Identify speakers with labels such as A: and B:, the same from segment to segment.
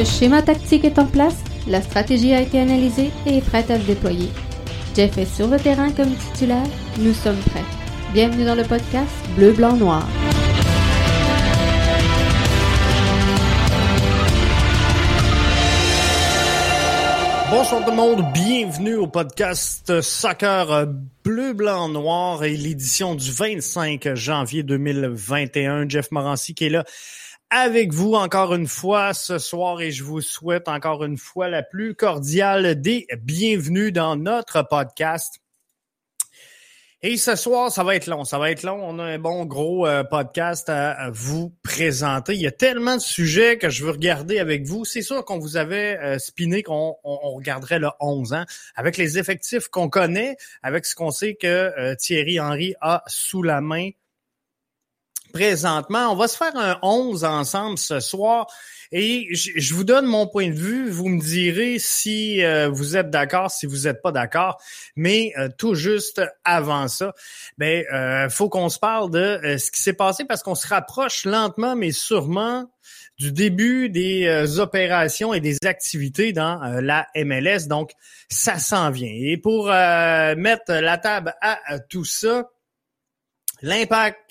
A: Le schéma tactique est en place, la stratégie a été analysée et est prête à se déployer. Jeff est sur le terrain comme titulaire, nous sommes prêts. Bienvenue dans le podcast Bleu, Blanc, Noir.
B: Bonsoir tout le monde, bienvenue au podcast Soccer Bleu, Blanc, Noir et l'édition du 25 janvier 2021. Jeff Morancy qui est là avec vous encore une fois ce soir et je vous souhaite encore une fois la plus cordiale des bienvenues dans notre podcast. Et ce soir, ça va être long, ça va être long. On a un bon gros euh, podcast à, vous présenter. Il y a tellement de sujets que je veux regarder avec vous. C'est sûr qu'on vous avait euh, spiné qu'on on, regarderait le 11 ans. Avec les effectifs qu'on connaît, avec ce qu'on sait que euh, Thierry Henry a sous la main présentement. On va se faire un 11 ensemble ce soir. Et je vous donne mon point de vue. Vous me direz si euh, vous êtes d'accord, si vous n'êtes pas d'accord. Mais euh, tout juste avant ça, ben euh, faut qu'on se parle de ce qui s'est passé parce qu'on se rapproche lentement mais sûrement du début des opérations et des activités dans la MLS. Donc, ça s'en vient. Et pour mettre la table à tout ça, l'impact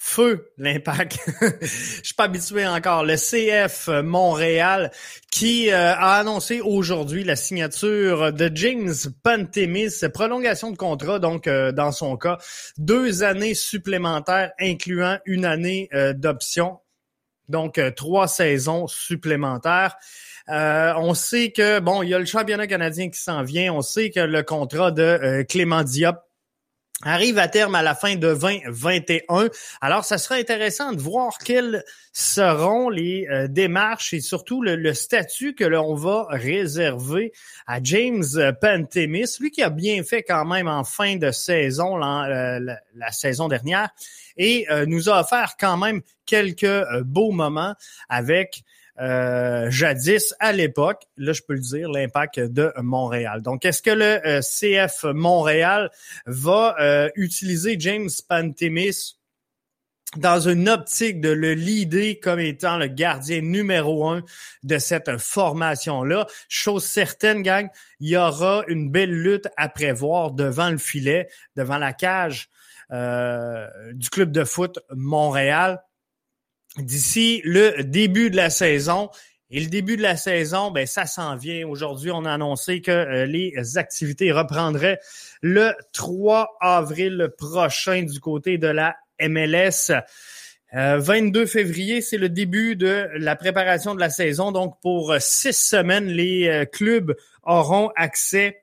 B: Feu l'impact. Je suis pas habitué encore. Le CF Montréal qui euh, a annoncé aujourd'hui la signature de James Pantemis, prolongation de contrat donc euh, dans son cas, deux années supplémentaires incluant une année euh, d'option. Donc trois saisons supplémentaires. on sait que bon, il y a le championnat canadien qui s'en vient. On sait que le contrat de Clément Diop arrive à terme à la fin de 2021. Alors, ça sera intéressant de voir quelles seront les euh, démarches et surtout le, statut que l'on va réserver à James Pantemis, lui qui a bien fait quand même en fin de saison, la, euh, la, saison dernière, et euh, nous a offert quand même quelques beaux moments avec euh, jadis, à l'époque, là je peux le dire, l'impact de Montréal. Donc, est-ce que le euh, CF Montréal va euh, utiliser James Pantemis dans une optique de le leader comme étant le gardien numéro un de cette formation-là? Chose certaine, gang, il y aura une belle lutte à prévoir devant le filet, devant la cage du club de foot Montréal d'ici le début de la saison. Et le début de la saison, ben ça s'en vient. Aujourd'hui, on a annoncé que euh, les activités reprendraient le 3 avril prochain du côté de la MLS. 22 euh, février, c'est le début de la préparation de la saison. Donc, pour six semaines, les euh, clubs auront accès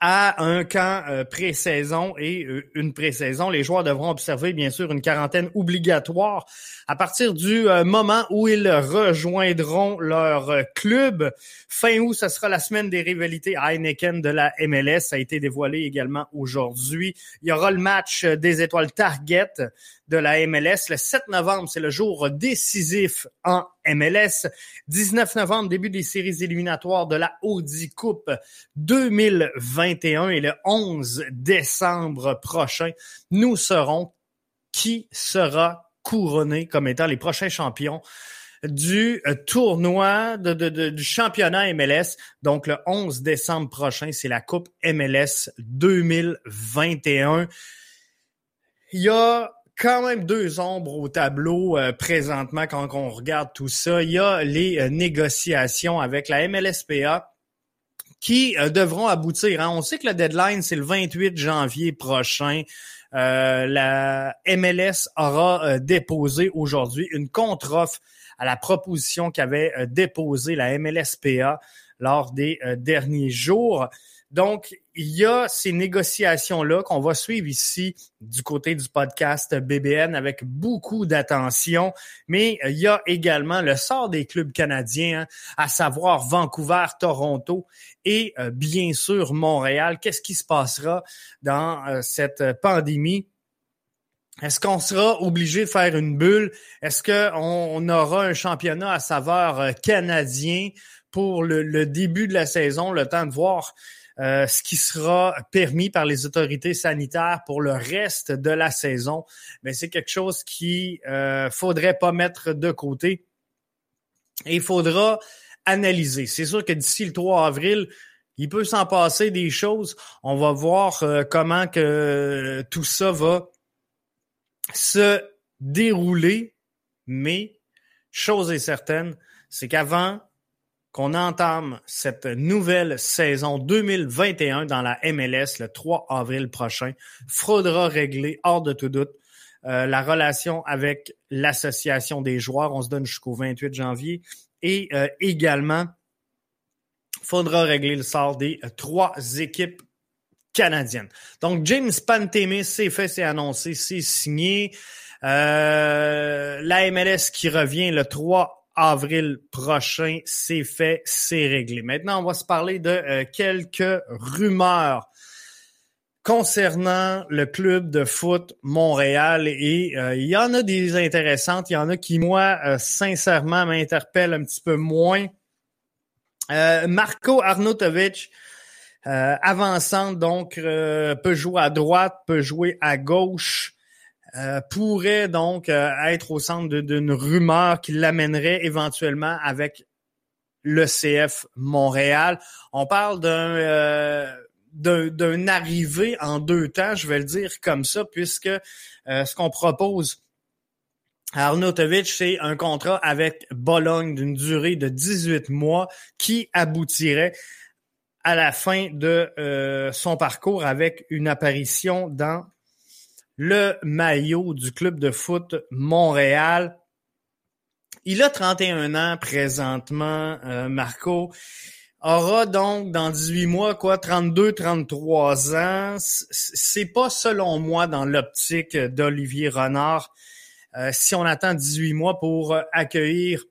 B: à un camp euh, pré-saison et euh, une pré-saison. Les joueurs devront observer, bien sûr, une quarantaine obligatoire à partir du euh, moment où ils rejoindront leur club. Fin août, ce sera la semaine des rivalités Heineken de la MLS. Ça a été dévoilé également aujourd'hui. Il y aura le match des étoiles Target de la MLS. Le 7 novembre, c'est le jour décisif en MLS. 19 novembre, début des séries éliminatoires de la Audi Coupe 2021 et le 11 décembre prochain, nous serons qui sera couronné comme étant les prochains champions du euh, tournoi du championnat MLS. Donc, le 11 décembre prochain, c'est la Coupe MLS 2021. Il y a quand même deux ombres au tableau euh, présentement quand on regarde tout ça. Il y a les euh, négociations avec la MLSPA qui euh, devront aboutir. Hein. On sait que le deadline, c'est le 28 janvier prochain. la MLS aura déposé aujourd'hui une contre-offre à la proposition qu'avait déposée la MLSPA lors des derniers jours. Donc, il y a ces négociations-là qu'on va suivre ici du côté du podcast BBN avec beaucoup d'attention, mais il y a également le sort des clubs canadiens, hein, à savoir Vancouver, Toronto et euh, bien sûr Montréal. Qu'est-ce qui se passera dans euh, cette pandémie? Est-ce qu'on sera obligé de faire une bulle? Est-ce qu'on aura un championnat à saveur euh, canadien pour le, début de la saison, le temps de voir euh, ce qui sera permis par les autorités sanitaires pour le reste de la saison. Mais c'est quelque chose qui euh, faudrait pas mettre de côté. Et il faudra analyser. C'est sûr que d'ici le 3 avril, il peut s'en passer des choses. On va voir euh, comment que tout ça va se dérouler. Mais chose est certaine, c'est qu'avant qu'on entame cette nouvelle saison 2021 dans la MLS le 3 avril prochain, faudra régler hors de tout doute euh, la relation avec l'association des joueurs. On se donne jusqu'au 28 janvier. Et euh, également, faudra régler le sort des euh, trois équipes canadiennes. Donc, James Pantemis, c'est fait, c'est annoncé, c'est signé. Euh, la MLS qui revient le 3 avril prochain, c'est fait, c'est réglé. Maintenant, on va se parler de euh, quelques rumeurs concernant le club de foot Montréal et euh, il y en a des intéressantes, il y en a qui moi euh, sincèrement m'interpellent un petit peu moins. Marco Arnautovic avançant donc peut jouer à droite, peut jouer à gauche. Euh, pourrait donc euh, être au centre d'une rumeur qui l'amènerait éventuellement avec le CF Montréal. On parle d'un euh, d'un arrivé en deux temps, je vais le dire comme ça, puisque ce qu'on propose à Arnautovic, c'est un contrat avec Bologne d'une durée de 18 mois qui aboutirait à la fin de son parcours avec une apparition dans le maillot du club de foot Montréal. Il a 31 ans présentement, euh, Marco. Aura donc dans 18 mois quoi 32 33 ans, c'est pas selon moi dans l'optique d'Olivier Renard euh, si on attend 18 mois pour accueillir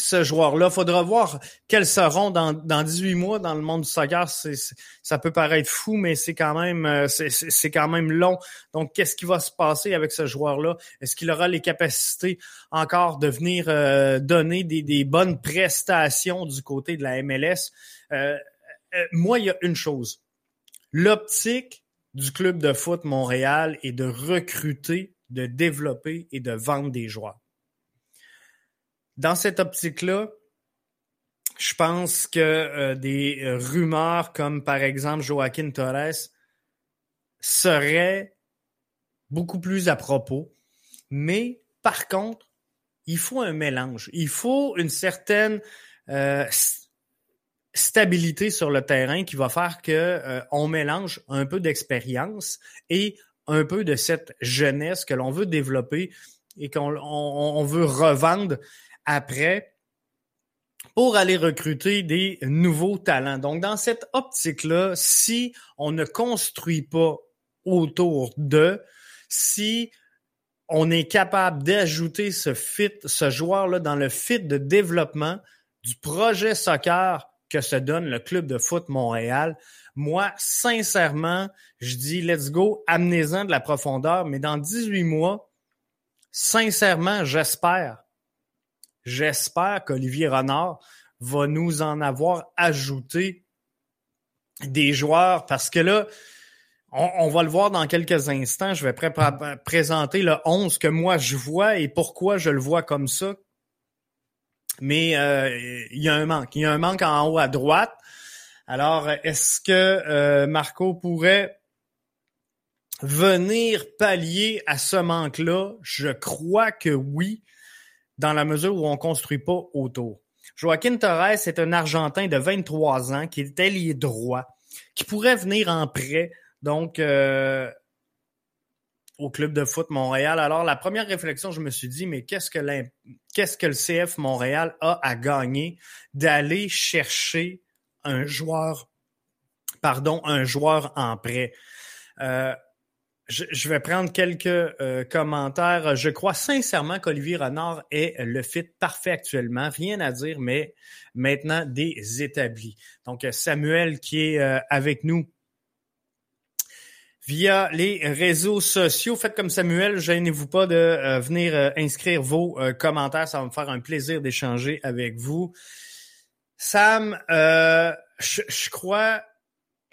B: ce joueur-là. Faudra voir quels seront dans, dans 18 mois dans le monde du soccer. ça peut paraître fou, mais c'est quand même euh, c'est quand même long. Donc, qu'est-ce qui va se passer avec ce joueur-là? Est-ce qu'il aura les capacités encore de venir euh, donner des, des, bonnes prestations du côté de la MLS? Euh, moi, il y a une chose. L'optique du club de foot Montréal est de recruter, de développer et de vendre des joueurs dans cette optique-là, je pense que euh, des euh, rumeurs comme par exemple Joaquin Torres seraient beaucoup plus à propos. Mais par contre, il faut un mélange. Il faut une certaine euh, stabilité sur le terrain qui va faire que on mélange un peu d'expérience et un peu de cette jeunesse que l'on veut développer et qu'on on veut revendre après pour aller recruter des nouveaux talents. Donc, dans cette optique-là, si on ne construit pas autour de, si on est capable d'ajouter ce fit, ce joueur-là dans le fit de développement du projet soccer que se donne le club de foot Montréal, moi, sincèrement, je dis let's go, amenez-en de la profondeur, mais dans 18 mois, sincèrement, j'espère J'espère qu'Olivier Renard va nous en avoir ajouté des joueurs parce que là, on, va le voir dans quelques instants. Je vais présenter le 11 que moi je vois et pourquoi je le vois comme ça. Mais euh, il y a un manque. Il y a un manque en haut à droite. Alors, est-ce que euh, Marco pourrait venir pallier à ce manque-là? Je crois que oui dans la mesure où on construit pas autour. Joaquin Torres est un Argentin de 23 ans qui est allié droit, qui pourrait venir en prêt, donc euh, au club de foot Montréal. Alors la première réflexion, je me suis dit, mais qu'est-ce que qu'est-ce que le CF Montréal a à gagner d'aller chercher un joueur, pardon, un joueur en prêt? Euh, je, vais prendre quelques euh, commentaires. Je crois sincèrement qu'Olivier Renard est le fit parfait actuellement. Rien à dire, mais maintenant des établis. Donc, Samuel qui est euh, avec nous via les réseaux sociaux. Faites comme Samuel, gênez-vous pas de euh, venir inscrire vos commentaires. Ça va me faire un plaisir d'échanger avec vous. Sam, je, je crois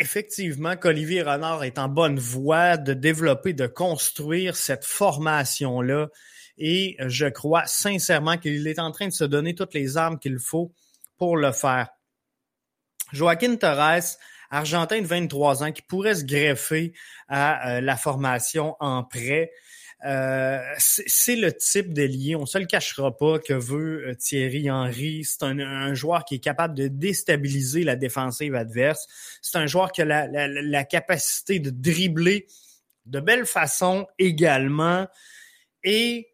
B: effectivement qu'Olivier Renard est en bonne voie de développer, de construire cette formation-là et je crois sincèrement qu'il est en train de se donner toutes les armes qu'il faut pour le faire. Joaquin Torres, Argentin de 23 ans, qui pourrait se greffer à euh, la formation en prêt. Euh, c'est le type d'ailier, on se le cachera pas, que veut euh, Thierry Henry. C'est un, joueur qui est capable de déstabiliser la défensive adverse. C'est un joueur qui a la, capacité de dribbler de belle façon également. Et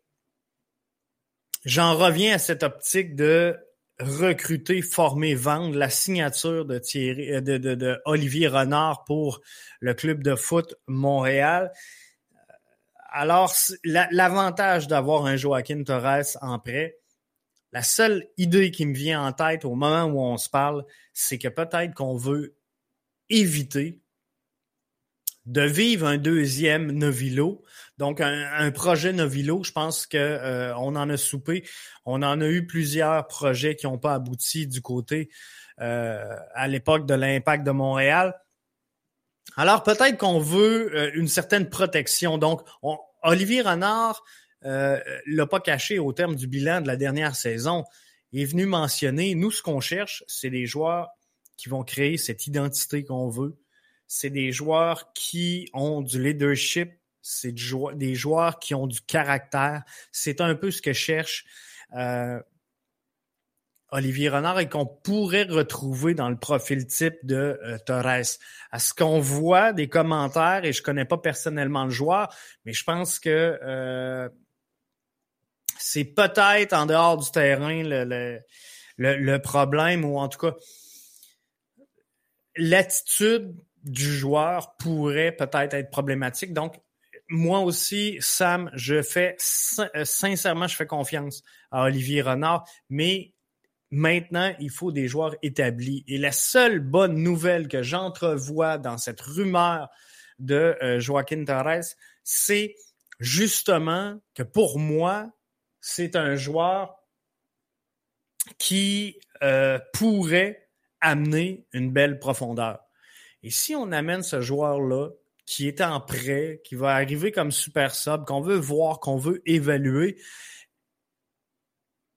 B: j'en reviens à cette optique de recruter, former, vendre la signature de Thierry, euh, de Olivier Renard pour le club de foot Montréal. Alors, l'avantage d'avoir un Joaquin Torres en prêt, la seule idée qui me vient en tête au moment où on se parle, c'est que peut-être qu'on veut éviter de vivre un deuxième Novilo. Donc, un, projet Novilo, je pense que euh, en a soupé. On en a eu plusieurs projets qui n'ont pas abouti du côté euh, à l'époque de l'impact de Montréal. Alors, peut-être qu'on veut euh, une certaine protection. Donc, Olivier Renard euh, l'a pas caché au terme du bilan de la dernière saison. Il est venu mentionner, nous, ce qu'on cherche, c'est des joueurs qui vont créer cette identité qu'on veut. C'est des joueurs qui ont du leadership. C'est des joueurs qui ont du caractère. C'est un peu ce que cherche euh, Olivier Renard et qu'on pourrait retrouver dans le profil type de euh, Torres. À ce qu'on voit des commentaires, et je connais pas personnellement le joueur, mais je pense que euh, c'est peut-être en dehors du terrain le, le, le, problème, ou en tout cas l'attitude du joueur pourrait peut-être être problématique. Donc, moi aussi, Sam, je fais euh, sincèrement, je fais confiance à Olivier Renard, mais Maintenant, il faut des joueurs établis. Et la seule bonne nouvelle que j'entrevois dans cette rumeur de euh, Joaquin Torres, c'est justement que pour moi, c'est un joueur qui euh, pourrait amener une belle profondeur. Et si on amène ce joueur-là, qui est en prêt, qui va arriver comme super sub, qu'on veut voir, qu'on veut évaluer,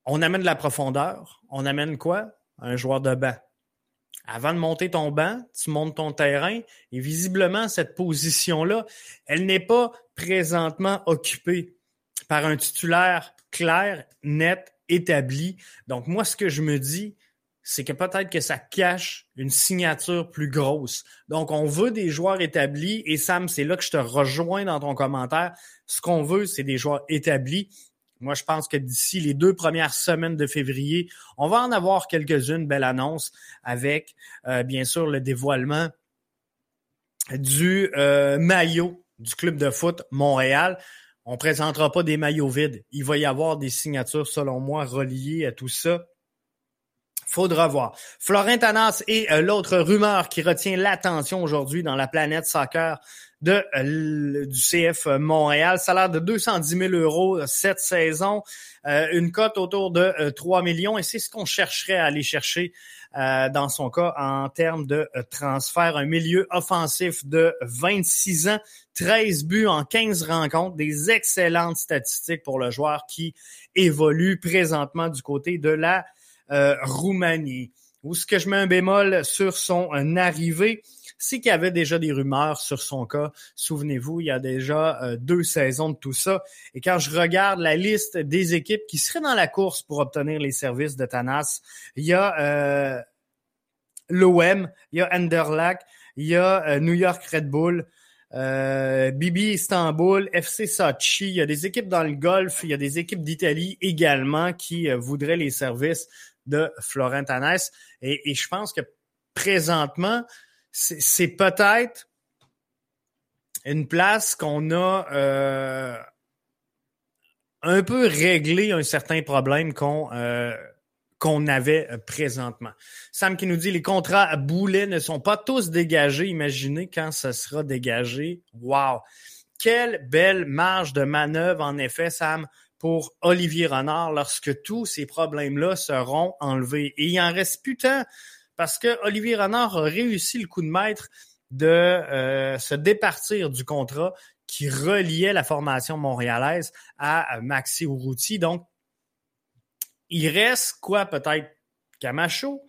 B: on amène de la profondeur. On amène quoi? Un joueur de banc. Avant de monter ton banc, tu montes ton terrain et visiblement, cette position-là, elle n'est pas présentement occupée par un titulaire clair, net, établi. Donc, moi, ce que je me dis, c'est que peut-être que ça cache une signature plus grosse. Donc, on veut des joueurs établis et Sam, c'est là que je te rejoins dans ton commentaire. Ce qu'on veut, c'est des joueurs établis moi, je pense que d'ici les deux premières semaines de février, on va en avoir quelques-unes belles annonces avec, euh, bien sûr, le dévoilement du euh, maillot du club de foot Montréal. On présentera pas des maillots vides. Il va y avoir des signatures, selon moi, reliées à tout ça. Faudra voir. Florin Tanas est euh, l'autre rumeur qui retient l'attention aujourd'hui dans la planète soccer de euh, du CF Montréal. Salaire de 210 000 euros cette saison, euh, une cote autour de 3 millions et c'est ce qu'on chercherait à aller chercher dans son cas en termes de transfert. Un milieu offensif de 26 ans, 13 buts en 15 rencontres, des excellentes statistiques pour le joueur qui évolue présentement du côté de la euh, Roumanie. Où ce que je mets un bémol sur son euh, arrivée, c'est qu'il y avait déjà des rumeurs sur son cas. Souvenez-vous, il y a déjà euh, deux saisons de tout ça. Et quand je regarde la liste des équipes qui seraient dans la course pour obtenir les services de Tanas, il y a l'OM, il y a Anderlac, il y a New York Red Bull, Bibi Istanbul, FC Sochi, il y a des équipes dans le golf, il y a des équipes d'Italie également qui voudraient les services de Florent Tanès. Et, je pense que présentement, c'est peut-être une place qu'on a euh, un peu réglé un certain problème qu'on euh, qu'on avait présentement. Sam qui nous dit les contrats à boulet ne sont pas tous dégagés. Imaginez quand ça sera dégagé. Wow! Quelle belle marge de manœuvre, en effet, Sam, pour Olivier Renard lorsque tous ces problèmes-là seront enlevés. Et il en reste plus tant parce que Olivier Renard a réussi le coup de maître de euh, se départir du contrat qui reliait la formation montréalaise à Maxi Urruti. Donc, il reste quoi peut-être Camacho,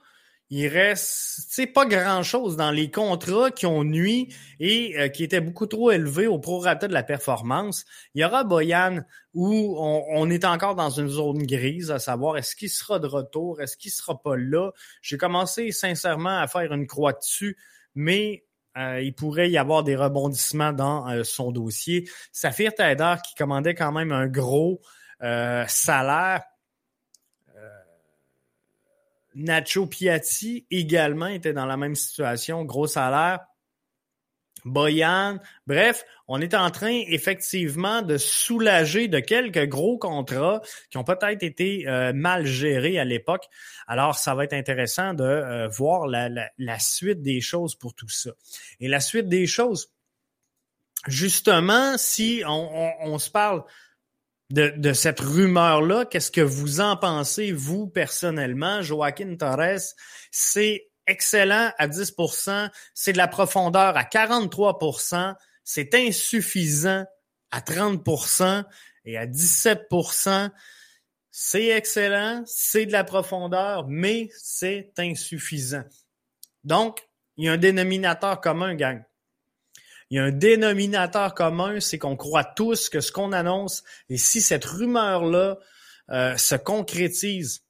B: il reste pas grand-chose dans les contrats qui ont nuit et euh, qui étaient beaucoup trop élevés au prorata de la performance. Il y aura Boyan où on, est encore dans une zone grise, à savoir est-ce qu'il sera de retour, est-ce qu'il sera pas là? J'ai commencé sincèrement à faire une croix dessus, mais euh, il pourrait y avoir des rebondissements dans euh, son dossier. Safir Taider qui commandait quand même un gros salaire Nacho Piatti également était dans la même situation, gros salaire. Boyan, bref, on est en train effectivement de soulager de quelques gros contrats qui ont peut-être été euh, mal gérés à l'époque. Alors, ça va être intéressant de euh, voir la, suite des choses pour tout ça. Et la suite des choses, justement, si on se parle de, cette rumeur-là. Qu'est-ce que vous en pensez, vous, personnellement? Joaquin Torres, c'est excellent à 10% c'est de la profondeur à 43% c'est insuffisant à 30% et à 17% c'est excellent, c'est de la profondeur, mais c'est insuffisant. Donc, il y a un dénominateur commun, gang il y a un dénominateur commun, c'est qu'on croit tous que ce qu'on annonce, et si cette rumeur-là euh, se concrétise,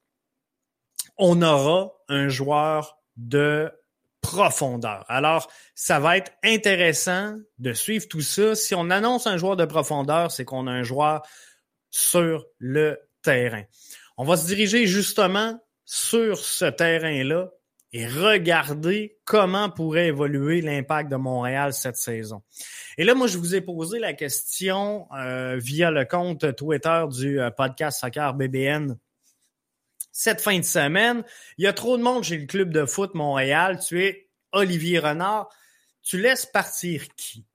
B: on aura un joueur de profondeur. Alors, ça va être intéressant de suivre tout ça. Si on annonce un joueur de profondeur, c'est qu'on a un joueur sur le terrain. On va se diriger justement sur ce terrain-là et regarder comment pourrait évoluer l'impact de Montréal cette saison. Et là, moi, je vous ai posé la question euh, via le compte Twitter du euh, podcast Soccer BBN cette fin de semaine. Il y a trop de monde chez le club de foot Montréal. Tu es Olivier Renard. Tu laisses partir qui?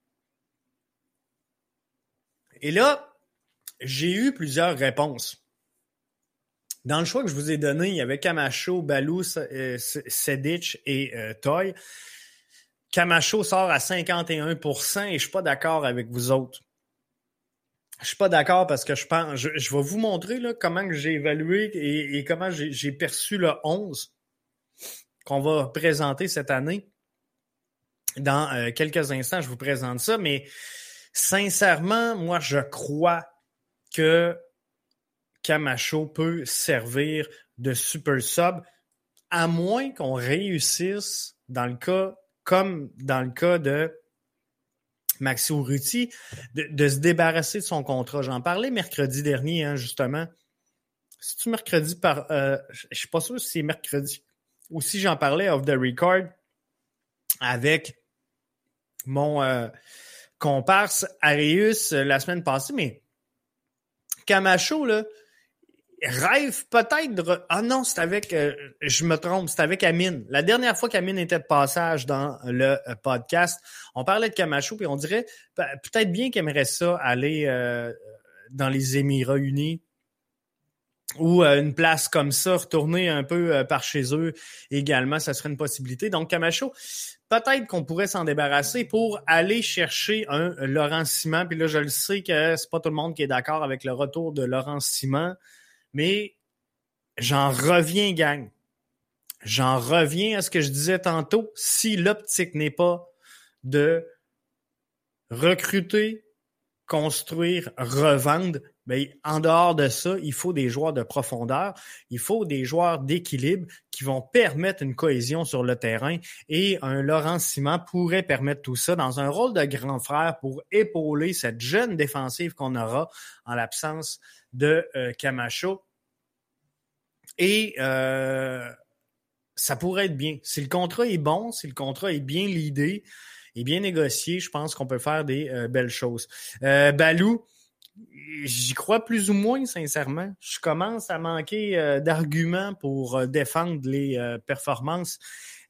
B: Et là, j'ai eu plusieurs réponses. Dans le choix que je vous ai donné, il y avait Camacho, Balou, euh, Sedic et euh, Toy. Camacho sort à 51% et je suis pas d'accord avec vous autres. Je suis pas d'accord parce que je pense, je, vais vous montrer là, comment j'ai évalué et, comment j'ai perçu le 11 qu'on va présenter cette année. Dans euh, quelques instants, je vous présente ça, mais sincèrement, moi, je crois que Camacho peut servir de super sub, à moins qu'on réussisse dans le cas, comme dans le cas de Maxi Urruti, de, se débarrasser de son contrat. J'en parlais mercredi dernier, hein, justement. C'est-tu mercredi par. Euh, je ne suis pas sûr si c'est mercredi. Ou si j'en parlais off the record avec mon euh, comparse Arius euh, la semaine passée, mais Camacho, là, rêve peut-être. Ah non, c'est avec... Euh, je me trompe, c'est avec Amine. La dernière fois qu'Amine était de passage dans le euh, podcast, on parlait de Camacho, puis on dirait peut-être bien qu'il aimerait ça aller euh, dans les Émirats unis ou une place comme ça, retourner un peu par chez eux également, ça serait une possibilité. Donc Camacho, peut-être qu'on pourrait s'en débarrasser pour aller chercher un Laurent Simon. Puis là, je le sais que c'est pas tout le monde qui est d'accord avec le retour de Laurent Simon. Mais j'en reviens, gang. J'en reviens à ce que je disais tantôt. Si l'optique n'est pas de recruter, construire, revendre, en dehors de ça, il faut des joueurs de profondeur, il faut des joueurs d'équilibre qui vont permettre une cohésion sur le terrain et un Laurent Simon pourrait permettre tout ça dans un rôle de grand frère pour épauler cette jeune défensive qu'on aura en l'absence de euh, Camacho. Et euh, ça pourrait être bien. Si le contrat est bon, si le contrat est bien l'idée et bien négocié, je pense qu'on peut faire des euh, belles choses. Balou, j'y crois plus ou moins, sincèrement. Je commence à manquer d'arguments pour défendre les performances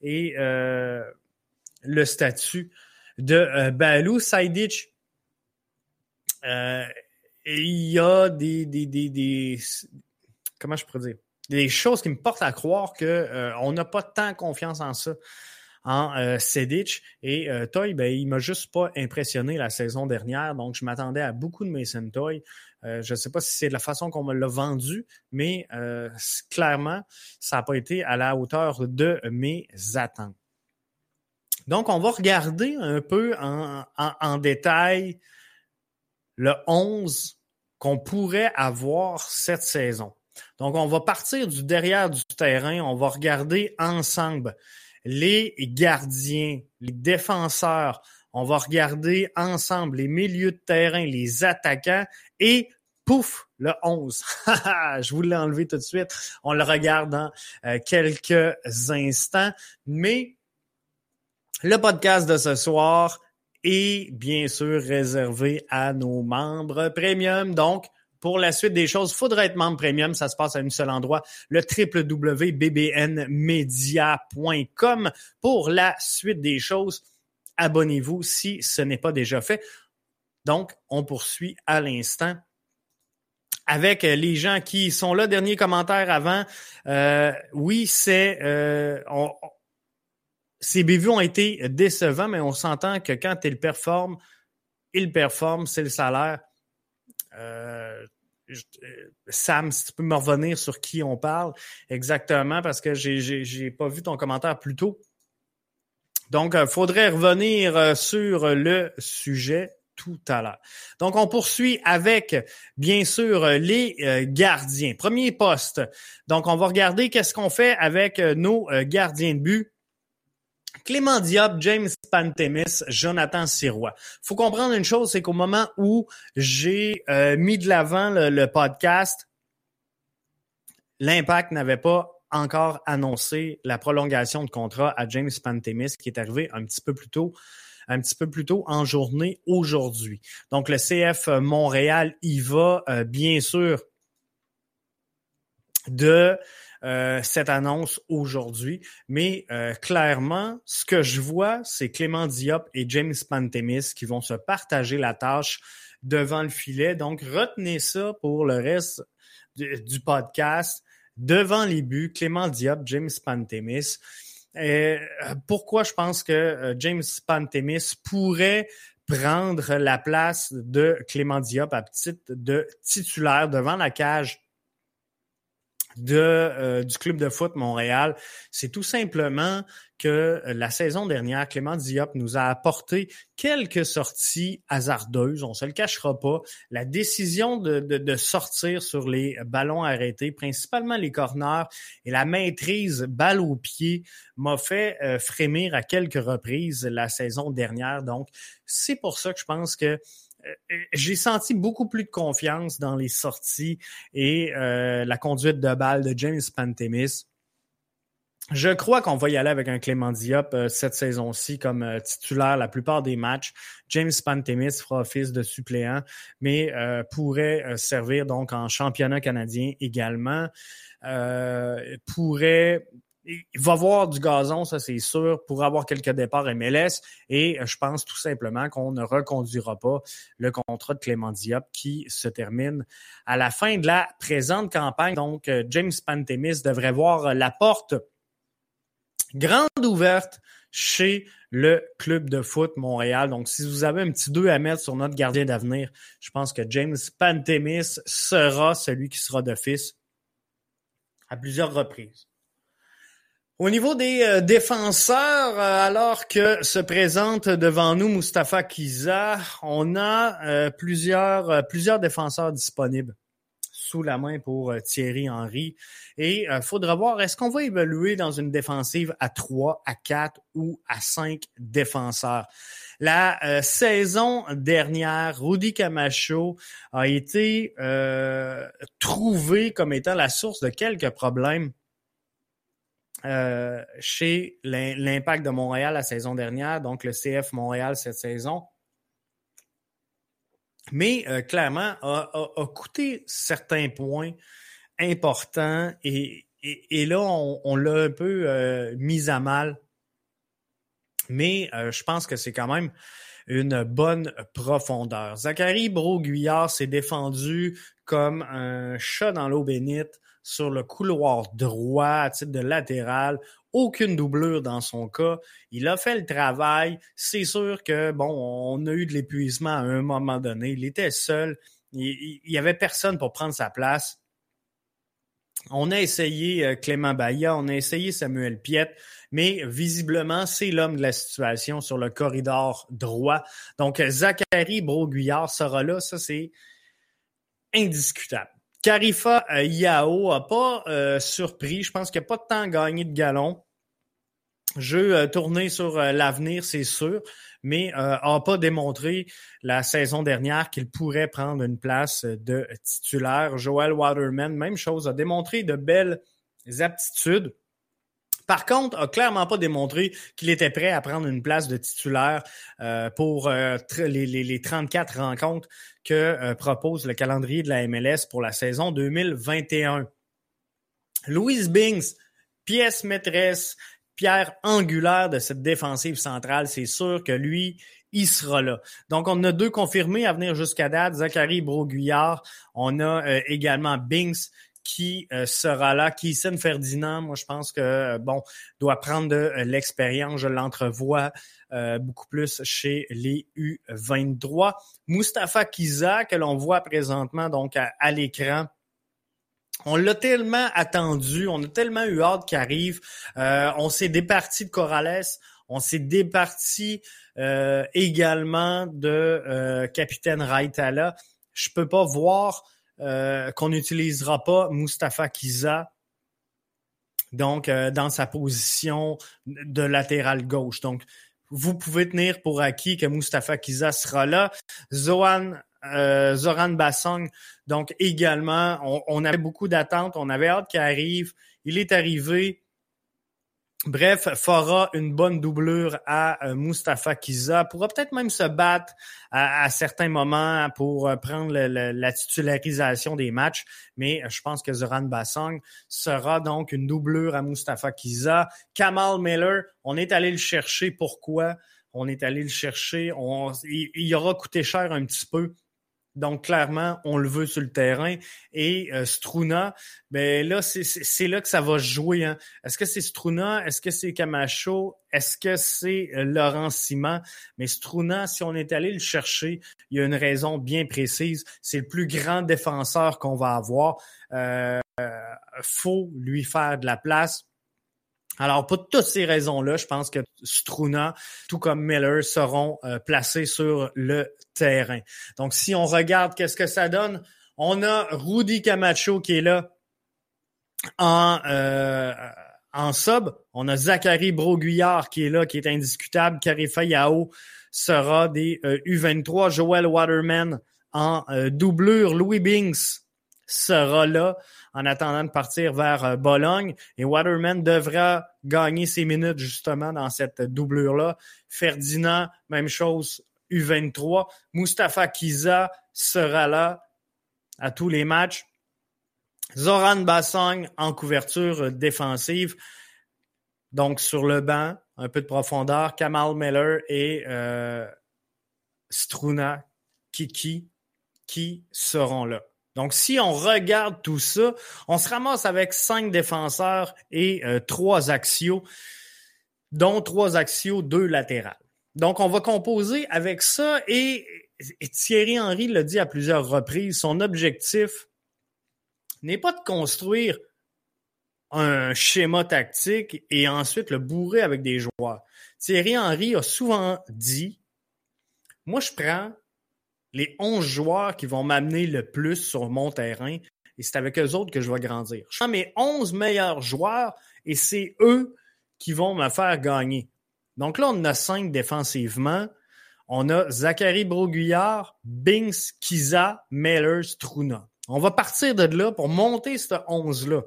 B: et le statut de Balou. Saidic, il y a des, des, des, des, comment je pourrais dire? Des choses qui me portent à croire que euh, on n'a pas tant confiance en ça en euh. Et euh, Toy, ben, il m'a juste pas impressionné la saison dernière. Donc, je m'attendais à beaucoup de Mason Toy. Euh, je ne sais pas si c'est de la façon qu'on me l'a vendu, mais clairement, ça n'a pas été à la hauteur de mes attentes. Donc, on va regarder un peu en, en détail le 11 qu'on pourrait avoir cette saison. Donc, on va partir du derrière du terrain, on va regarder ensemble les gardiens, les défenseurs, on va regarder ensemble les milieux de terrain, les attaquants et pouf, le 11. Je vous l'ai enlevé tout de suite. On le regarde dans euh, quelques instants. Mais le podcast de ce soir est bien sûr réservé à nos membres premium. Donc, pour la suite des choses, il faudra être membre premium. Ça se passe à un seul endroit, le www.bbnmedia.com. Pour la suite des choses, abonnez-vous si ce n'est pas déjà fait. Donc, on poursuit à l'instant avec les gens qui sont là. Dernier commentaire avant. Euh, oui, c'est euh, ces bévues ont été décevants, mais on s'entend que quand il performe, il performe, c'est le salaire. Euh, euh, Sam, si tu peux me revenir sur qui on parle exactement, parce que j'ai pas vu ton commentaire plus tôt. Donc, il euh, faudrait revenir sur le sujet tout à l'heure. Donc, on poursuit avec, bien sûr, les gardiens. Premier poste. Donc, on va regarder qu'est-ce qu'on fait avec nos gardiens de but. Clément Diop, James Pantemis, Jonathan Sirois. faut comprendre une chose, c'est qu'au moment où j'ai euh, mis de l'avant le, podcast, l'Impact n'avait pas encore annoncé la prolongation de contrat à James Pantemis, qui est arrivé un petit peu plus tôt un petit peu plus tôt en journée aujourd'hui. Donc, le CF Montréal y va, euh, bien sûr, de euh, cette annonce aujourd'hui. Mais euh, clairement, ce que je vois, c'est Clément Diop et James Pantemis qui vont se partager la tâche devant le filet. Donc, retenez ça pour le reste du, podcast. Devant les buts, Clément Diop, James Pantemis. Euh, pourquoi je pense que James Pantemis pourrait prendre la place de Clément Diop à titre de titulaire devant la cage de, euh, du club de foot Montréal, c'est tout simplement que euh, la saison dernière, Clément Diop nous a apporté quelques sorties hasardeuses, on se le cachera pas. La décision de, de, sortir sur les ballons arrêtés, principalement les corners, et la maîtrise balle au pied m'a fait euh, frémir à quelques reprises la saison dernière. Donc, c'est pour ça que je pense que j'ai senti beaucoup plus de confiance dans les sorties et euh, la conduite de balle de James Pantemis. Je crois qu'on va y aller avec un Clément Diop cette saison-ci comme titulaire la plupart des matchs. James Pantemis fera office de suppléant, mais pourrait servir donc en championnat canadien également. pourrait il va avoir du gazon, ça c'est sûr, pour avoir quelques départs MLS. Et je pense tout simplement qu'on ne reconduira pas le contrat de Clément Diop qui se termine à la fin de la présente campagne. Donc, James Pantemis devrait voir la porte grande ouverte chez le club de foot Montréal. Donc, si vous avez un petit 2 à mettre sur notre gardien d'avenir, je pense que James Pantemis sera celui qui sera d'office à plusieurs reprises. Au niveau des euh, défenseurs, euh, alors que se présente devant nous Mustapha Kiza, on a euh, plusieurs, plusieurs défenseurs disponibles sous la main pour Thierry Henry. Et il faudra voir, est-ce qu'on va évoluer dans une défensive à 3, à 4 ou à 5 défenseurs? La saison dernière, Rudy Camacho a été trouvé comme étant la source de quelques problèmes euh, chez l'Impact de Montréal la saison dernière, donc le CF Montréal cette saison. Mais euh, clairement, a, coûté certains points importants et, là, on, l'a un peu euh, mis à mal. Mais je pense que c'est quand même une bonne profondeur. Zachary Broguillard s'est défendu comme un chat dans l'eau bénite sur le couloir droit à titre de latéral. Aucune doublure dans son cas. Il a fait le travail. C'est sûr que, bon, on a eu de l'épuisement à un moment donné. Il était seul. Il n'y avait personne pour prendre sa place. On a essayé euh, Clément Baillat, on a essayé Samuel Piette, mais visiblement, c'est l'homme de la situation sur le corridor droit. Donc, Zachary Broguillard sera là, ça c'est indiscutable. Carifa euh, Yao a pas euh, surpris. Je pense qu'il n'y a pas de temps gagné de galon. Jeu euh, sur l'avenir, c'est sûr, mais n'a pas démontré la saison dernière qu'il pourrait prendre une place de titulaire. Joel Waterman, même chose, a démontré de belles aptitudes. Par contre, a clairement pas démontré qu'il était prêt à prendre une place de titulaire euh, pour euh, les, les, 34 rencontres que euh, propose le calendrier de la MLS pour la saison 2021. Louise Bings, pièce maîtresse, pierre angulaire de cette défensive centrale, c'est sûr que lui, il sera là. Donc, on a deux confirmés à venir jusqu'à date, Zachary Broguillard. On a également Binks qui euh, sera là. Kieson Ferdinand, moi, je pense que, euh, bon, doit prendre de euh, l'expérience. Je l'entrevois beaucoup plus chez les U23. Mustapha Kiza, que l'on voit présentement donc à, l'écran. On l'a tellement attendu, on a tellement eu hâte qu'il arrive. on s'est départi de Corrales, on s'est départi également de capitaine Raitala. Je peux pas voir euh, qu'on n'utilisera pas Mustafa Kiza donc euh, dans sa position de latéral gauche. Donc, vous pouvez tenir pour acquis que Mustafa Kiza sera là. Zoran, euh, Zoran Bassong, donc également, on, on avait beaucoup d'attentes, on avait hâte qu'il arrive. Il est arrivé. Bref, fera une bonne doublure à euh, Mustafa Kiza, pourra peut-être même se battre à, certains moments pour euh, prendre la titularisation des matchs, mais je pense que Zoran Bassong sera donc une doublure à Mustafa Kiza. Kamal Miller, on est allé le chercher. Pourquoi? On est allé le chercher. Il aura coûté cher un petit peu donc, clairement, on le veut sur le terrain. Et euh, Struna, ben là, c'est là que ça va jouer. Hein. Est-ce que c'est Struna? Est-ce que c'est Camacho? Est-ce que c'est euh, Laurent Simon? Mais Struna, si on est allé le chercher, il y a une raison bien précise. C'est le plus grand défenseur qu'on va avoir. Euh, faut lui faire de la place. Alors, pour toutes ces raisons-là, je pense que Struna, tout comme Miller, seront euh, placés sur le terrain. Donc, si on regarde qu'est-ce que ça donne, on a Rudy Camacho qui est là en, euh, en sub. On a Zachary Broguillard qui est là, qui est indiscutable. Carifa Yao sera des U23. Euh, Joel Waterman en doublure. Louis Binks sera là en attendant de partir vers euh, Bologne. Et Waterman devra gagner ses minutes justement dans cette doublure-là. Ferdinand, même chose, U23. Mustafa Kiza sera là à tous les matchs. Zoran Bassang en couverture défensive. Donc sur le banc, un peu de profondeur. Kamal Miller et euh, Struna Kiki qui seront là. Donc, si on regarde tout ça, on se ramasse avec cinq défenseurs et euh, trois axiaux, dont trois axiaux, deux latérales. Donc, on va composer avec ça et, Thierry Henry l'a dit à plusieurs reprises, son objectif n'est pas de construire un schéma tactique et ensuite le bourrer avec des joueurs. Thierry Henry a souvent dit, moi je prends les 11 joueurs qui vont m'amener le plus sur mon terrain. Et c'est avec eux autres que je vais grandir. Je prends mes 11 meilleurs joueurs et c'est eux qui vont me faire gagner. Donc là, on a cinq défensivement. On a Zachary Broguillard, Binks, Kiza, Mellers, Truna. On va partir de là pour monter ce 11-là.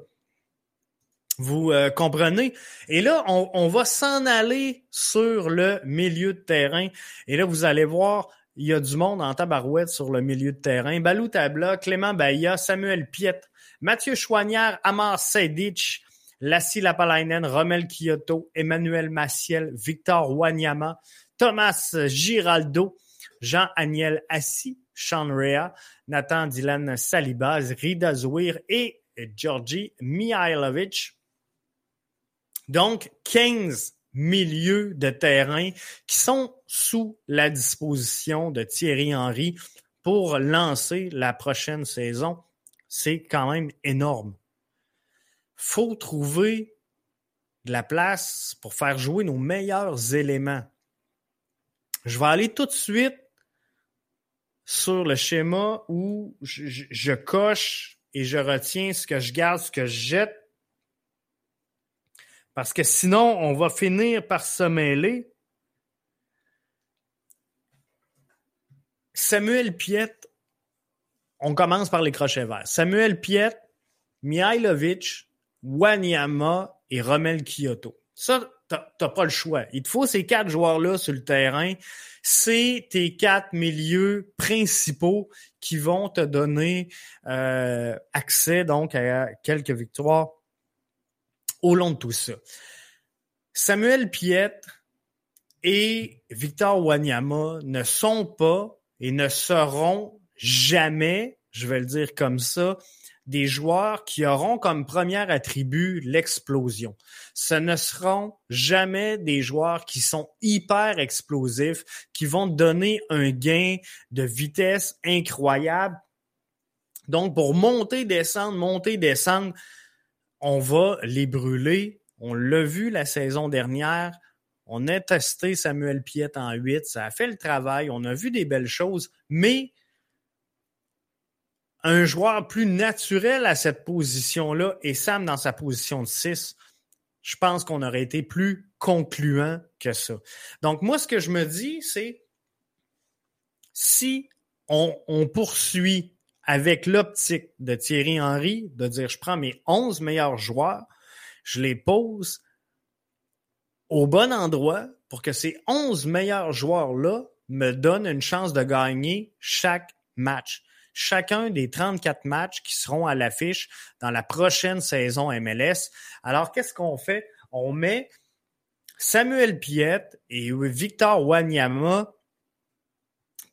B: Vous euh, comprenez? Et là, on va s'en aller sur le milieu de terrain. Et là, vous allez voir, il y a du monde en tabarouette sur le milieu de terrain. Balou Tabla, Clément Baillat, Samuel Piette, Mathieu Chouanière, Amar Sedic, Lassie Lapalainen, Romel Kyoto, Emmanuel Massiel, Victor Wanyama, Thomas Giraldo, Jean-Aniel Assis, Sean Rea, Nathan Dylan Salibaz, Rida Zouir et Georgi Mihailovic. Donc, 15 milieux de terrain qui sont sous la disposition de Thierry Henry pour lancer la prochaine saison. C'est quand même énorme. Faut trouver de la place pour faire jouer nos meilleurs éléments. Je vais aller tout de suite sur le schéma où je, je coche et je retiens ce que je garde, ce que je jette parce que sinon, on va finir par se mêler. Samuel Piet, on commence par les crochets verts. Samuel Piet, Mihailovic, Wanyama et Romel Kyoto. Ça, t'as pas le choix. Il te faut ces quatre joueurs-là sur le terrain. C'est tes quatre milieux principaux qui vont te donner euh, accès donc à quelques victoires au long de tout ça. Samuel Pietre et Victor Wanyama ne sont pas et ne seront jamais, je vais le dire comme ça, des joueurs qui auront comme premier attribut l'explosion. Ce ne seront jamais des joueurs qui sont hyper explosifs, qui vont donner un gain de vitesse incroyable. Donc, pour monter, descendre, monter, descendre, on va les brûler. On l'a vu la saison dernière. On a testé Samuel Piet en 8. Ça a fait le travail. On a vu des belles choses. Mais un joueur plus naturel à cette position-là et Sam dans sa position de 6, je pense qu'on aurait été plus concluant que ça. Donc, moi, ce que je me dis, c'est si on, on poursuit avec l'optique de Thierry Henry, de dire je prends mes 11 meilleurs joueurs, je les pose au bon endroit pour que ces 11 meilleurs joueurs-là me donnent une chance de gagner chaque match. Chacun des 34 matchs qui seront à l'affiche dans la prochaine saison MLS. Alors, qu'est-ce qu'on fait? On met Samuel Piet et Victor Wanyama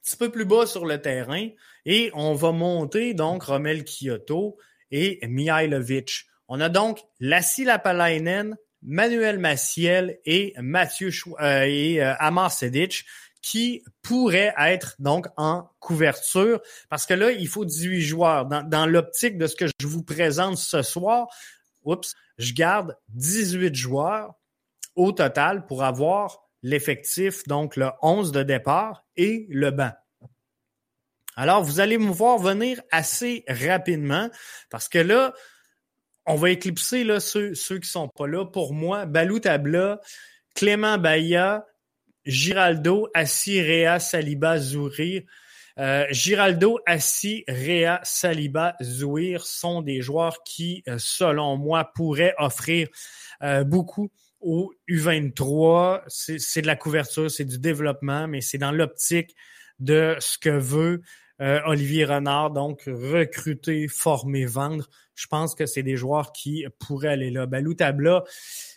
B: petit peu plus bas sur le terrain et on va monter donc Romel Kyoto et Mihailovic. On a donc Lassi Lapalainen, Manuel Maciel et Mathieu euh, et euh, Amar Sedic qui pourraient être donc en couverture parce que là, il faut 18 joueurs. Dans, dans l'optique de ce que je vous présente ce soir, oups, je garde 18 joueurs au total pour avoir l'effectif, donc le 11 de départ et le banc. Alors, vous allez me voir venir assez rapidement parce que là, on va éclipser là, ceux, ceux qui sont pas là. Pour moi, Balou Tabla, Clément Baïa, Giraldo, Assi, Réa, Saliba, Zourir. Euh, Giraldo, Assi, Réa, Saliba, Zouir sont des joueurs qui, euh, selon moi, pourraient offrir euh, beaucoup au U23. C'est de la couverture, c'est du développement, mais c'est dans l'optique de ce que veut euh, Olivier Renard, donc recruter, former, vendre. Je pense que c'est des joueurs qui pourraient aller là. Balou Tabla,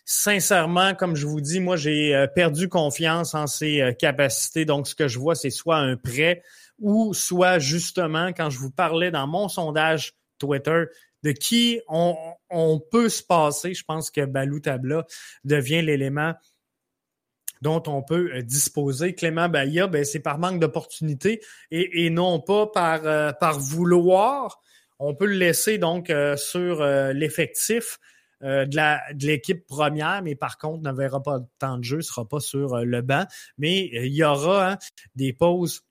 B: sincèrement, comme je vous dis, moi j'ai euh, perdu confiance en ses euh, capacités. Donc ce que je vois, c'est soit un prêt ou soit justement quand je vous parlais dans mon sondage Twitter de qui on, on peut se passer, je pense que Balou Tabla devient l'élément dont on peut euh, disposer. Clément Baïa, ben, c'est par manque d'opportunité et, non pas par, euh, par vouloir. On peut le laisser donc euh, sur l'effectif de l'équipe première, mais par contre, ne verra pas tant de jeu, ne sera pas sur le banc. Mais il y aura hein, des pauses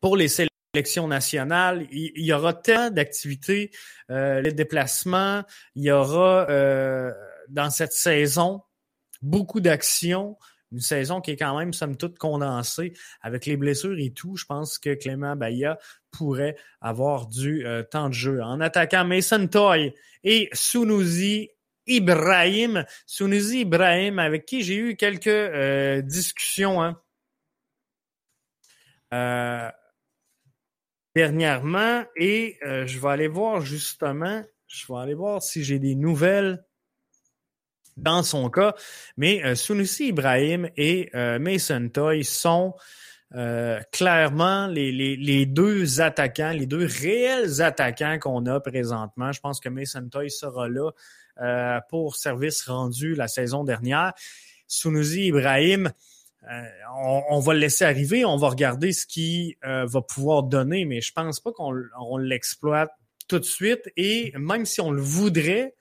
B: pour les sélections nationales. Il, y aura tant d'activités, les déplacements. Il y aura dans cette saison beaucoup d'actions une saison qui est quand même, somme toute, condensée avec les blessures et tout. Je pense que Clément Baïa pourrait avoir du euh, temps de jeu. En attaquant Mason Toy et Sunuzi Ibrahim. Sunuzi Ibrahim, avec qui j'ai eu quelques euh, discussions hein. euh, dernièrement. Et je vais aller voir justement, je vais aller voir si j'ai des nouvelles dans son cas. Mais euh, Ibrahim et euh, Mason Toy sont euh, clairement les, les, les, deux attaquants, les deux réels attaquants qu'on a présentement. Je pense que Mason Toy sera là euh, pour service rendu la saison dernière. Sunusi Ibrahim, euh, on, on, va le laisser arriver, on va regarder ce qu'il euh, va pouvoir donner, mais je pense pas qu'on on l'exploite tout de suite. Et même si on le voudrait,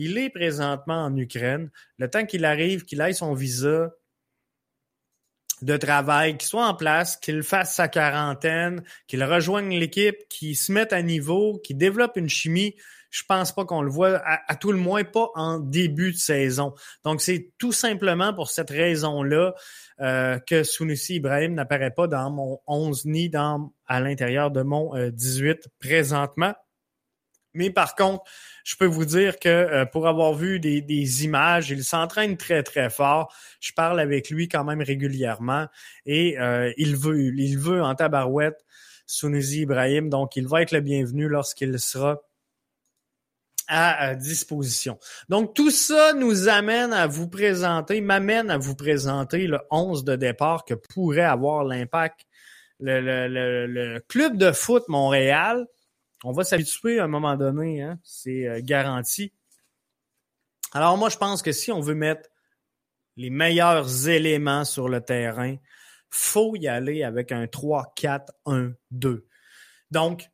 B: il est présentement en Ukraine. Le temps qu'il arrive, qu'il aille son visa de travail, qu'il soit en place, qu'il fasse sa quarantaine, qu'il rejoigne l'équipe, qu'il se mette à niveau, qu'il développe une chimie, je pense pas qu'on le voit, à, tout le moins pas en début de saison. Donc, c'est tout simplement pour cette raison-là euh, que Sunusi Ibrahim n'apparaît pas dans mon 11 ni dans à l'intérieur de mon 18 euh, présentement. Mais par contre, je peux vous dire que euh, pour avoir vu des, des images, il s'entraîne très, très fort. Je parle avec lui quand même régulièrement et euh, il veut, il veut en tabarouette Sunusi Ibrahim. Donc, il va être le bienvenu lorsqu'il sera à disposition. Donc, tout ça nous amène à vous présenter, m'amène à vous présenter le 11 de départ que pourrait avoir l'impact le, le, le club de foot Montréal on va s'habituer à un moment donné, hein? c'est euh, garanti. Alors moi, je pense que si on veut mettre les meilleurs éléments sur le terrain, faut y aller avec un 3-4-1-2. Donc,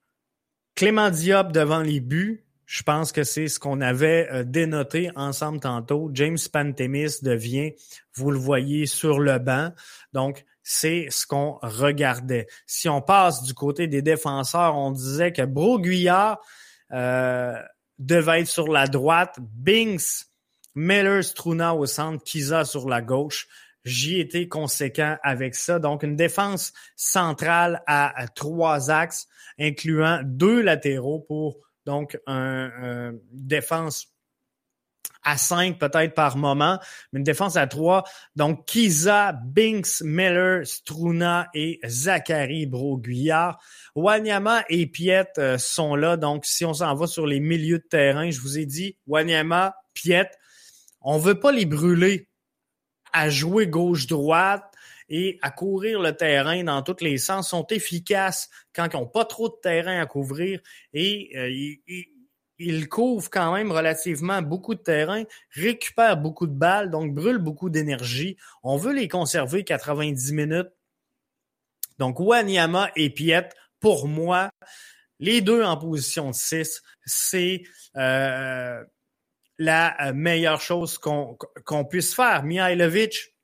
B: Clément Diop devant les buts, je pense que c'est ce qu'on avait euh, dénoté ensemble tantôt. James Pantemis devient, vous le voyez, sur le banc. Donc, c'est ce qu'on regardait. Si on passe du côté des défenseurs, on disait que Broguillard euh, devait être sur la droite, Binks, Miller, Struna au centre, Kiza sur la gauche. J'y étais conséquent avec ça. Donc, une défense centrale à, trois axes, incluant deux latéraux pour donc un, un défense à 5 peut-être par moment, mais une défense à 3. Donc, Kiza, Binks, Miller, Struna et Zachary Broguillard. Wanyama et Piet euh, sont là. Donc, si on s'en va sur les milieux de terrain, je vous ai dit, Wanyama, Piet, on veut pas les brûler à jouer gauche-droite et à courir le terrain dans tous les sens, sont efficaces quand ils n'ont pas trop de terrain à couvrir et euh, ils, il couvre quand même relativement beaucoup de terrain, récupère beaucoup de balles, donc brûle beaucoup d'énergie. On veut les conserver 90 minutes. Donc Wanyama et Piet, pour moi, les deux en position de 6, c'est euh, la meilleure chose qu'on puisse faire. Mihailovic,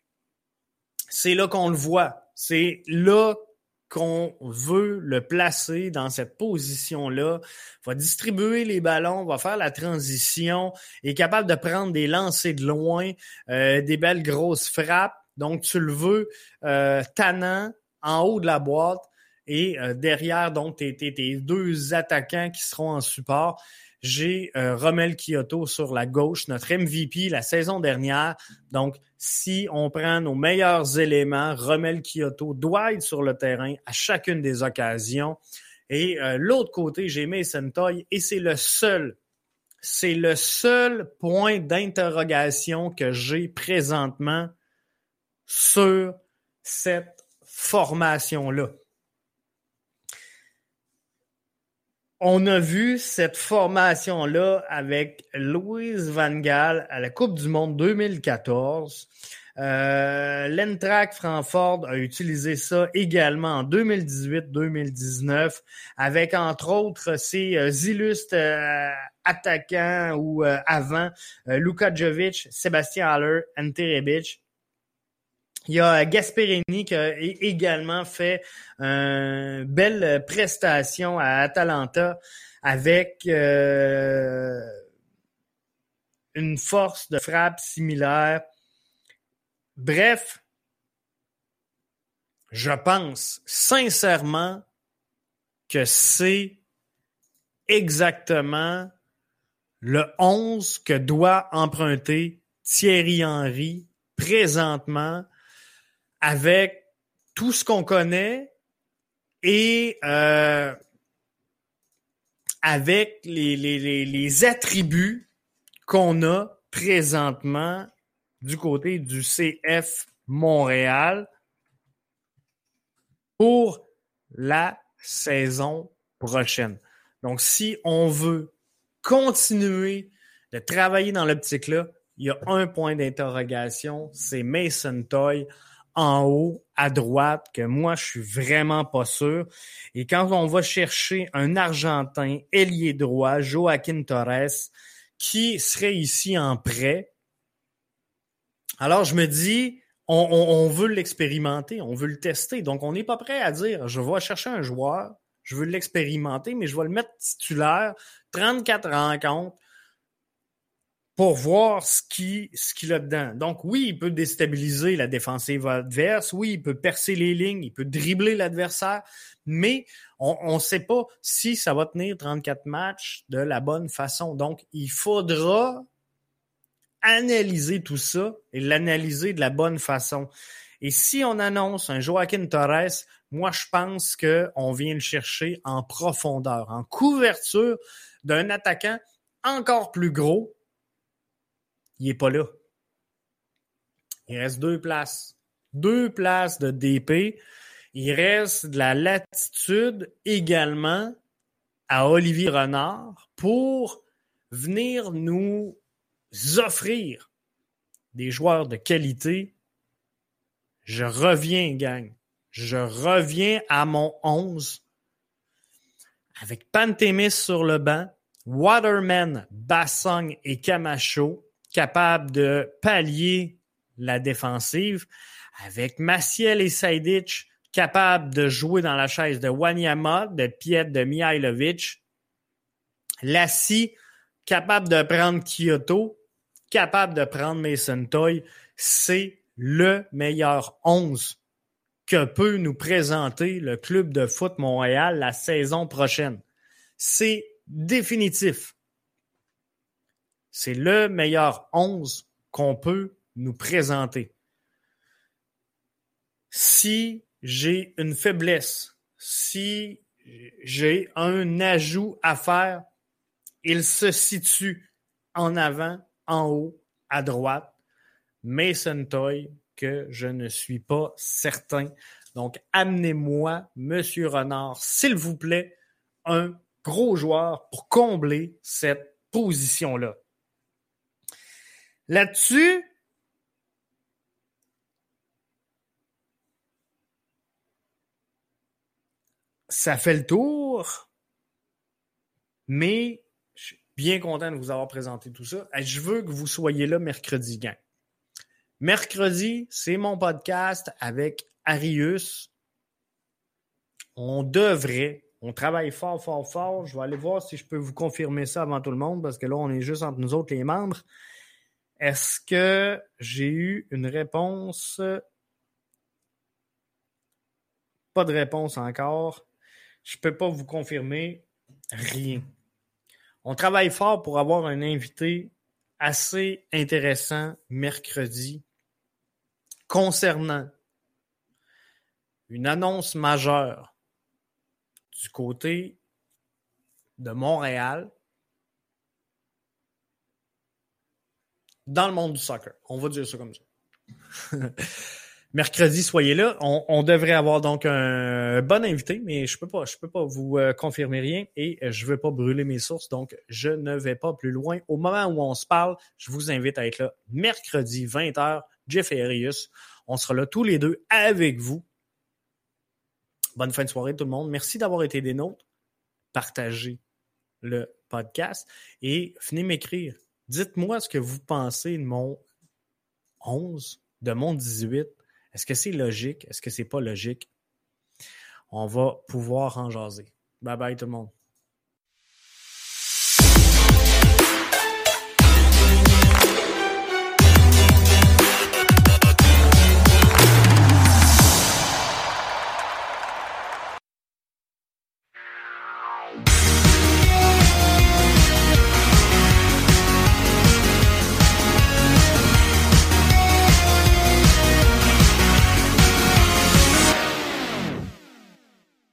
B: c'est là qu'on le voit. C'est là qu'on veut le placer dans cette position-là, va distribuer les ballons, va faire la transition, est capable de prendre des lancers de loin, euh, des belles grosses frappes. Donc, tu le veux euh, tannant en haut de la boîte et euh, derrière, donc, tes, tes, deux attaquants qui seront en support. J'ai euh, Romel Kyoto sur la gauche, notre MVP la saison dernière. Donc, si on prend nos meilleurs éléments, Romel Kyoto doit être sur le terrain à chacune des occasions. Et euh, l'autre côté, j'ai Mason Toy et c'est le seul, c'est le seul point d'interrogation que j'ai présentement sur cette formation-là. On a vu cette formation-là avec Louise Van Gaal à la Coupe du Monde 2014. Euh, L'Entrac Francfort a utilisé ça également en 2018-2019 avec entre autres ses euh, illustres euh, attaquants ou euh, avant Luka Jovic, Sébastien Haller, Ante Rebic il y a Gasperini qui a également fait une belle prestation à Atalanta avec euh, une force de frappe similaire. Bref, je pense sincèrement que c'est exactement le 11 que doit emprunter Thierry Henry présentement avec tout ce qu'on connaît et euh, avec les, les, les, attributs qu'on a présentement du côté du CF Montréal. pour la saison prochaine. Donc, si on veut continuer de travailler dans l'optique-là, il y a un point d'interrogation, c'est Mason Toy en haut à droite que moi je suis vraiment pas sûr. Et quand on va chercher un Argentin ailier droit, Joaquin Torres, qui serait ici en prêt, alors je me dis, on, on veut l'expérimenter, on veut le tester. Donc on n'est pas prêt à dire, je vais chercher un joueur, je veux l'expérimenter, mais je vais le mettre titulaire, 34 rencontres, pour voir ce qu'il ce qu'il a dedans. Donc, oui, il peut déstabiliser la défensive adverse. Oui, il peut percer les lignes. Il peut dribbler l'adversaire. Mais on ne sait pas si ça va tenir 34 matchs de la bonne façon. Donc, il faudra analyser tout ça et l'analyser de la bonne façon. Et si on annonce un Joaquin Torres, moi, je pense qu'on vient le chercher en profondeur, en couverture d'un attaquant encore plus gros il n'est pas là. Il reste deux places. Deux places de DP. Il reste de la latitude également à Olivier Renard pour venir nous offrir des joueurs de qualité. Je reviens, gang. Je reviens à mon 11 avec Pantémis sur le banc, Waterman, Bassong et Camacho capable de pallier la défensive, avec Maciel et Saidic capable de jouer dans la chaise de Wanyama, de Piet, de Mihailovic, Lassie capable de prendre Kyoto, capable de prendre Mason Toy, c'est le meilleur 11 que peut nous présenter le club de foot Montréal la saison prochaine. C'est définitif. C'est le meilleur 11 qu'on peut nous présenter. Si j'ai une faiblesse, si j'ai un ajout à faire, il se situe en avant, en haut, à droite. Mason Toy, que je ne suis pas certain. Donc, amenez-moi, Monsieur Renard, s'il vous plaît, un gros joueur pour combler cette position-là. Là-dessus, ça fait le tour, mais je suis bien content de vous avoir présenté tout ça. Je veux que vous soyez là mercredi, gang. Mercredi, c'est mon podcast avec Arius. On devrait, on travaille fort, fort, fort. Je vais aller voir si je peux vous confirmer ça avant tout le monde parce que là, on est juste entre nous autres, les membres. Est-ce que j'ai eu une réponse? Pas de réponse encore. Je ne peux pas vous confirmer rien. On travaille fort pour avoir un invité assez intéressant mercredi concernant une annonce majeure du côté de Montréal dans le monde du soccer. On va dire ça comme ça. Mercredi, soyez là. On, devrait avoir donc un bon invité, mais je peux pas, peux pas vous euh, confirmer rien et je veux pas brûler mes sources, donc je ne vais pas plus loin. Au moment où on se parle, je vous invite à être là mercredi 20h. Jeff et Arius, on sera là tous les deux avec vous. Bonne fin de soirée tout le monde. Merci d'avoir été des nôtres. Partagez le podcast et venez m'écrire Dites-moi ce que vous pensez de mon 11, de mon 18. Est-ce que c'est logique? Est-ce que c'est pas logique? On va pouvoir en jaser. Bye bye tout le monde.